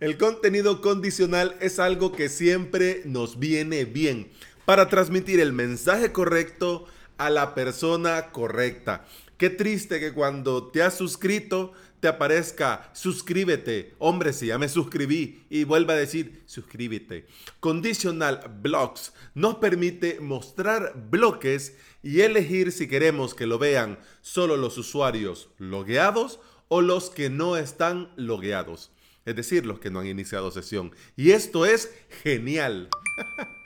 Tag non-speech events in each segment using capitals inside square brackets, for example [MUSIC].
El contenido condicional es algo que siempre nos viene bien para transmitir el mensaje correcto a la persona correcta. Qué triste que cuando te has suscrito te aparezca suscríbete. Hombre, si ya me suscribí y vuelva a decir suscríbete. Conditional Blocks nos permite mostrar bloques y elegir si queremos que lo vean solo los usuarios logueados o los que no están logueados es decir, los que no han iniciado sesión. Y esto es genial. [LAUGHS]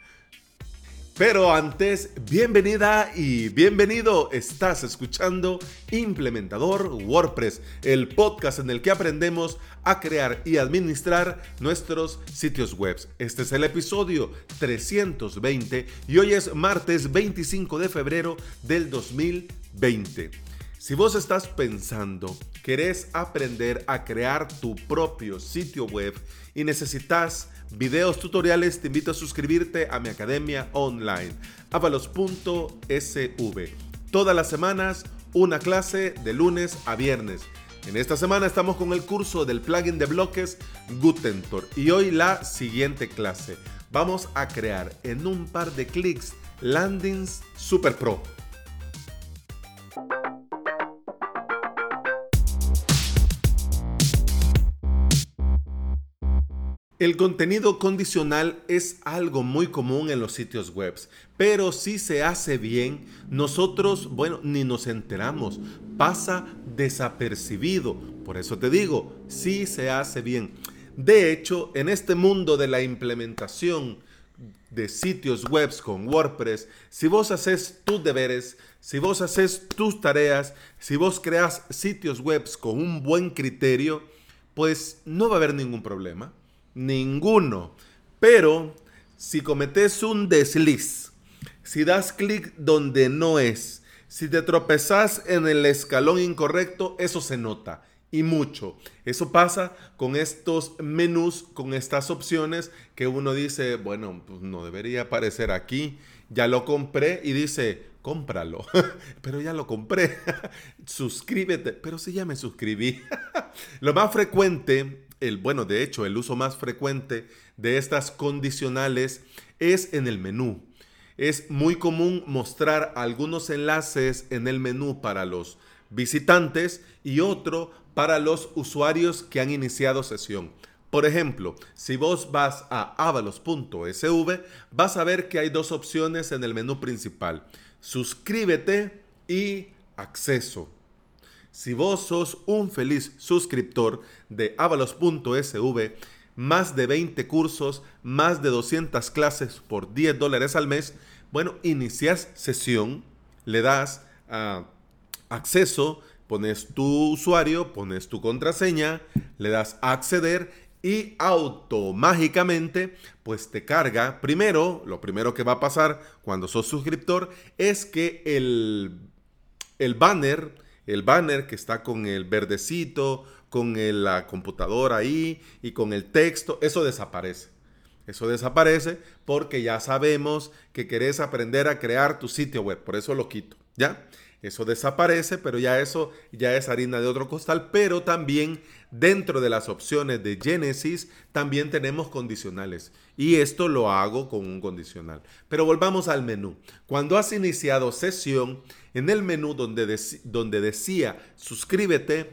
Pero antes, bienvenida y bienvenido. Estás escuchando Implementador WordPress, el podcast en el que aprendemos a crear y administrar nuestros sitios web. Este es el episodio 320 y hoy es martes 25 de febrero del 2020. Si vos estás pensando, querés aprender a crear tu propio sitio web y necesitas videos tutoriales, te invito a suscribirte a mi academia online, avalos.sv. Todas las semanas, una clase de lunes a viernes. En esta semana estamos con el curso del plugin de bloques Gutentor y hoy la siguiente clase. Vamos a crear en un par de clics landings super pro. El contenido condicional es algo muy común en los sitios web, pero si se hace bien, nosotros, bueno, ni nos enteramos, pasa desapercibido. Por eso te digo, si se hace bien. De hecho, en este mundo de la implementación de sitios web con WordPress, si vos haces tus deberes, si vos haces tus tareas, si vos creas sitios web con un buen criterio, pues no va a haber ningún problema. Ninguno. Pero si cometes un desliz, si das clic donde no es, si te tropezas en el escalón incorrecto, eso se nota y mucho. Eso pasa con estos menús, con estas opciones que uno dice, bueno, pues no debería aparecer aquí. Ya lo compré y dice, cómpralo. [LAUGHS] pero ya lo compré. [LAUGHS] Suscríbete. Pero si ya me suscribí. [LAUGHS] lo más frecuente el, bueno, de hecho, el uso más frecuente de estas condicionales es en el menú. Es muy común mostrar algunos enlaces en el menú para los visitantes y otro para los usuarios que han iniciado sesión. Por ejemplo, si vos vas a avalos.sv, vas a ver que hay dos opciones en el menú principal. Suscríbete y acceso. Si vos sos un feliz suscriptor de avalos.sv, más de 20 cursos, más de 200 clases por 10 dólares al mes, bueno, inicias sesión, le das ah, acceso, pones tu usuario, pones tu contraseña, le das acceder y automáticamente pues te carga. Primero, lo primero que va a pasar cuando sos suscriptor es que el, el banner el banner que está con el verdecito, con la computadora ahí y con el texto, eso desaparece. Eso desaparece porque ya sabemos que querés aprender a crear tu sitio web, por eso lo quito, ¿ya? Eso desaparece, pero ya eso ya es harina de otro costal, pero también dentro de las opciones de Genesis también tenemos condicionales y esto lo hago con un condicional. Pero volvamos al menú. Cuando has iniciado sesión, en el menú donde, donde decía suscríbete,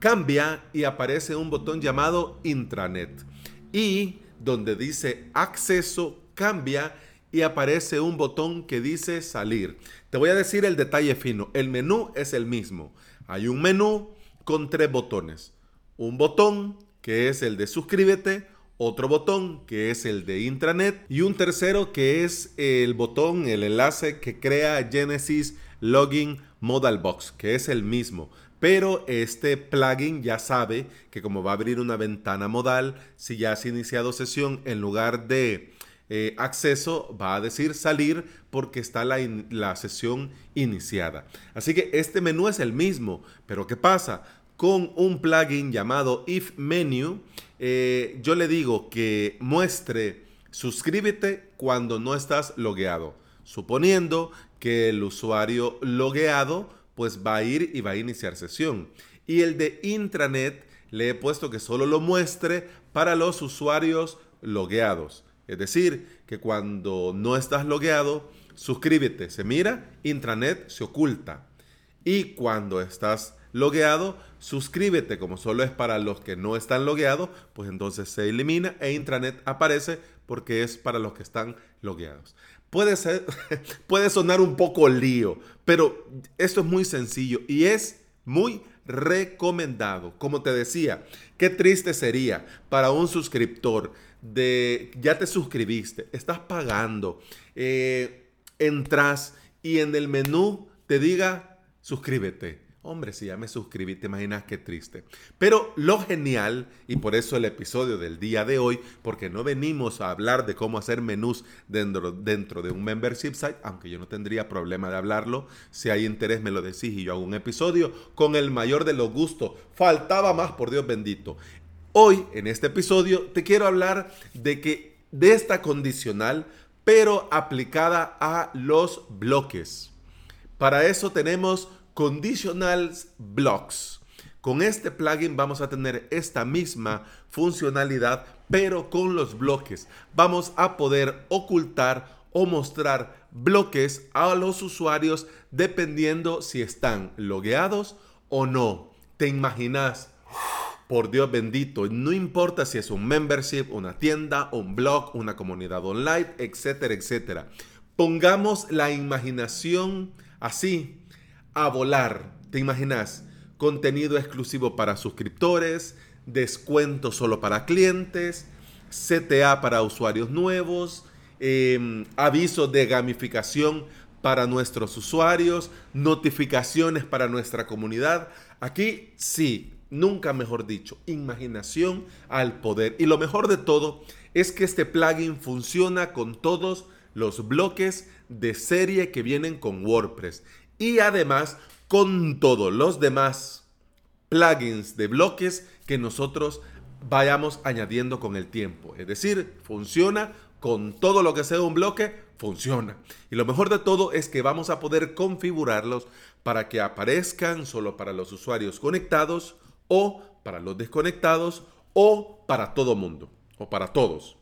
cambia y aparece un botón llamado intranet. Y donde dice acceso, cambia y aparece un botón que dice salir. Te voy a decir el detalle fino. El menú es el mismo. Hay un menú con tres botones. Un botón que es el de suscríbete, otro botón que es el de intranet y un tercero que es el botón, el enlace que crea Genesis Login Modal Box, que es el mismo. Pero este plugin ya sabe que como va a abrir una ventana modal, si ya has iniciado sesión, en lugar de eh, acceso, va a decir salir porque está la, la sesión iniciada. Así que este menú es el mismo. Pero ¿qué pasa? Con un plugin llamado If Menu, eh, yo le digo que muestre suscríbete cuando no estás logueado, suponiendo que el usuario logueado pues va a ir y va a iniciar sesión. Y el de intranet le he puesto que solo lo muestre para los usuarios logueados. Es decir, que cuando no estás logueado, suscríbete, se mira, intranet se oculta. Y cuando estás logueado, suscríbete, como solo es para los que no están logueados, pues entonces se elimina e intranet aparece porque es para los que están logueados. Puede, ser, [LAUGHS] puede sonar un poco lío, pero esto es muy sencillo y es muy recomendado. Como te decía, qué triste sería para un suscriptor de, ya te suscribiste, estás pagando, eh, entras y en el menú te diga suscríbete. Hombre, si ya me suscribí, te imaginas qué triste. Pero lo genial, y por eso el episodio del día de hoy, porque no venimos a hablar de cómo hacer menús dentro, dentro de un membership site, aunque yo no tendría problema de hablarlo. Si hay interés, me lo decís y yo hago un episodio con el mayor de los gustos. Faltaba más, por Dios bendito. Hoy, en este episodio, te quiero hablar de que de esta condicional, pero aplicada a los bloques. Para eso tenemos Conditionals Blocks. Con este plugin vamos a tener esta misma funcionalidad, pero con los bloques. Vamos a poder ocultar o mostrar bloques a los usuarios dependiendo si están logueados o no. ¿Te imaginas? Por Dios bendito, no importa si es un membership, una tienda, un blog, una comunidad online, etcétera, etcétera. Pongamos la imaginación así a volar. ¿Te imaginas? Contenido exclusivo para suscriptores, descuento solo para clientes, CTA para usuarios nuevos, eh, avisos de gamificación para nuestros usuarios, notificaciones para nuestra comunidad. Aquí sí, nunca mejor dicho, imaginación al poder. Y lo mejor de todo es que este plugin funciona con todos los bloques de serie que vienen con WordPress y además con todos los demás plugins de bloques que nosotros vayamos añadiendo con el tiempo. Es decir, funciona con todo lo que sea un bloque, funciona. Y lo mejor de todo es que vamos a poder configurarlos para que aparezcan solo para los usuarios conectados o para los desconectados o para todo mundo o para todos.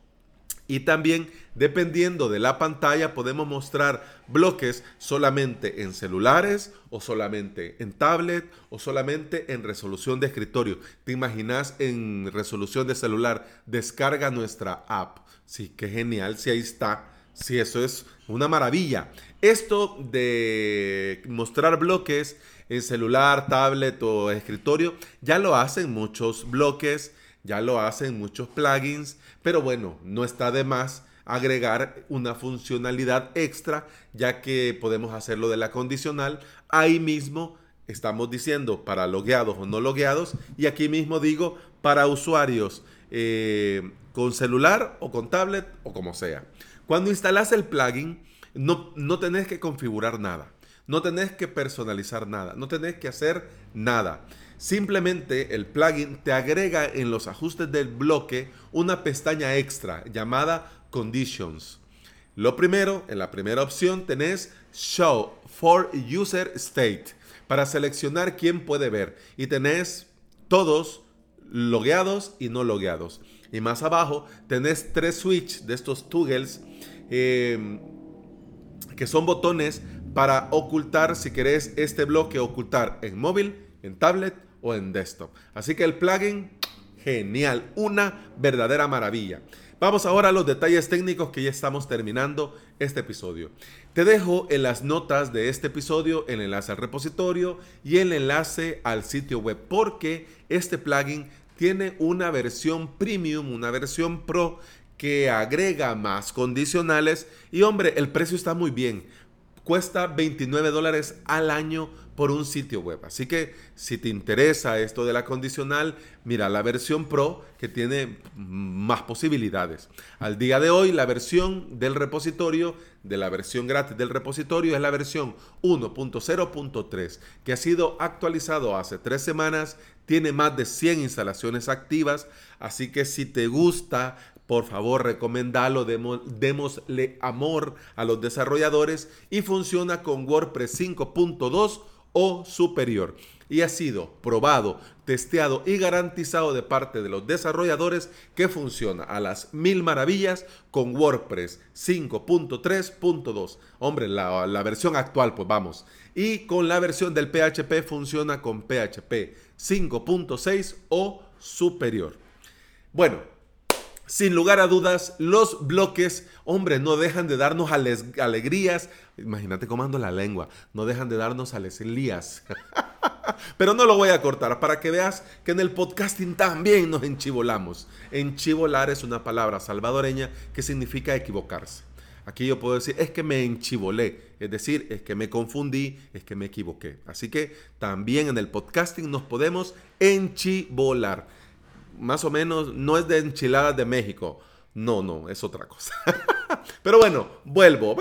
Y también, dependiendo de la pantalla, podemos mostrar bloques solamente en celulares o solamente en tablet o solamente en resolución de escritorio. ¿Te imaginas en resolución de celular? Descarga nuestra app. Sí, qué genial. Si ahí está. Sí, eso es una maravilla. Esto de mostrar bloques en celular, tablet o escritorio, ya lo hacen muchos bloques ya lo hacen muchos plugins, pero bueno, no está de más agregar una funcionalidad extra, ya que podemos hacerlo de la condicional. Ahí mismo estamos diciendo para logueados o no logueados, y aquí mismo digo para usuarios eh, con celular o con tablet o como sea. Cuando instalas el plugin, no, no tenés que configurar nada, no tenés que personalizar nada, no tenés que hacer nada. Simplemente el plugin te agrega en los ajustes del bloque una pestaña extra llamada Conditions. Lo primero, en la primera opción tenés Show for User State para seleccionar quién puede ver y tenés todos logueados y no logueados. Y más abajo tenés tres switch de estos toggles em, que son botones para ocultar si querés este bloque ocultar en móvil, en tablet o en desktop. Así que el plugin, genial, una verdadera maravilla. Vamos ahora a los detalles técnicos que ya estamos terminando este episodio. Te dejo en las notas de este episodio el enlace al repositorio y el enlace al sitio web porque este plugin tiene una versión premium, una versión pro que agrega más condicionales y hombre, el precio está muy bien. Cuesta 29 dólares al año por un sitio web. Así que si te interesa esto de la condicional, mira la versión Pro que tiene más posibilidades. Al día de hoy, la versión del repositorio, de la versión gratis del repositorio, es la versión 1.0.3, que ha sido actualizado hace tres semanas, tiene más de 100 instalaciones activas, así que si te gusta por favor, recomendalo, démosle amor a los desarrolladores y funciona con WordPress 5.2 o superior. y ha sido probado, testeado y garantizado de parte de los desarrolladores que funciona a las mil maravillas con WordPress 5.3.2. Hombre, la, la versión actual, pues vamos. Y con la versión del PHP funciona con PHP 5.6 o superior. Bueno, sin lugar a dudas, los bloques, hombre, no dejan de darnos alegrías. Imagínate cómo ando la lengua. No dejan de darnos alegrías. [LAUGHS] Pero no lo voy a cortar para que veas que en el podcasting también nos enchivolamos. Enchivolar es una palabra salvadoreña que significa equivocarse. Aquí yo puedo decir, es que me enchivolé, es decir, es que me confundí, es que me equivoqué. Así que también en el podcasting nos podemos enchivolar más o menos, no es de enchiladas de México. No, no, es otra cosa. [LAUGHS] Pero bueno, vuelvo.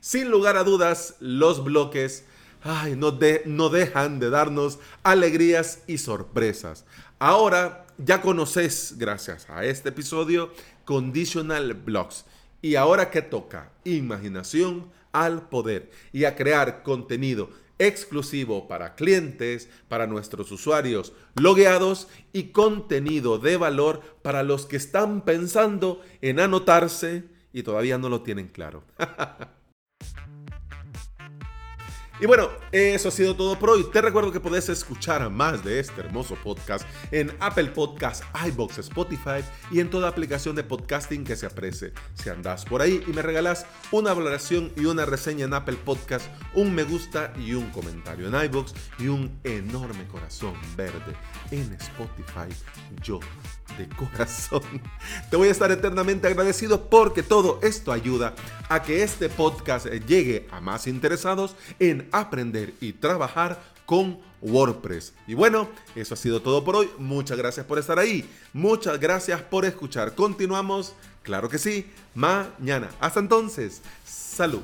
Sin lugar a dudas, los bloques ay, no, no dejan de darnos alegrías y sorpresas. Ahora ya conoces, gracias a este episodio, Conditional Blocks. Y ahora que toca, imaginación al poder y a crear contenido exclusivo para clientes, para nuestros usuarios logueados y contenido de valor para los que están pensando en anotarse y todavía no lo tienen claro. [LAUGHS] Y bueno, eso ha sido todo por hoy. Te recuerdo que puedes escuchar más de este hermoso podcast en Apple Podcasts, iBox, Spotify y en toda aplicación de podcasting que se aprecie. Si andas por ahí y me regalas una valoración y una reseña en Apple Podcasts, un me gusta y un comentario en iBox y un enorme corazón verde en Spotify, yo de corazón [LAUGHS] te voy a estar eternamente agradecido porque todo esto ayuda a que este podcast llegue a más interesados en aprender y trabajar con WordPress. Y bueno, eso ha sido todo por hoy. Muchas gracias por estar ahí. Muchas gracias por escuchar. Continuamos, claro que sí, mañana. Hasta entonces, salud.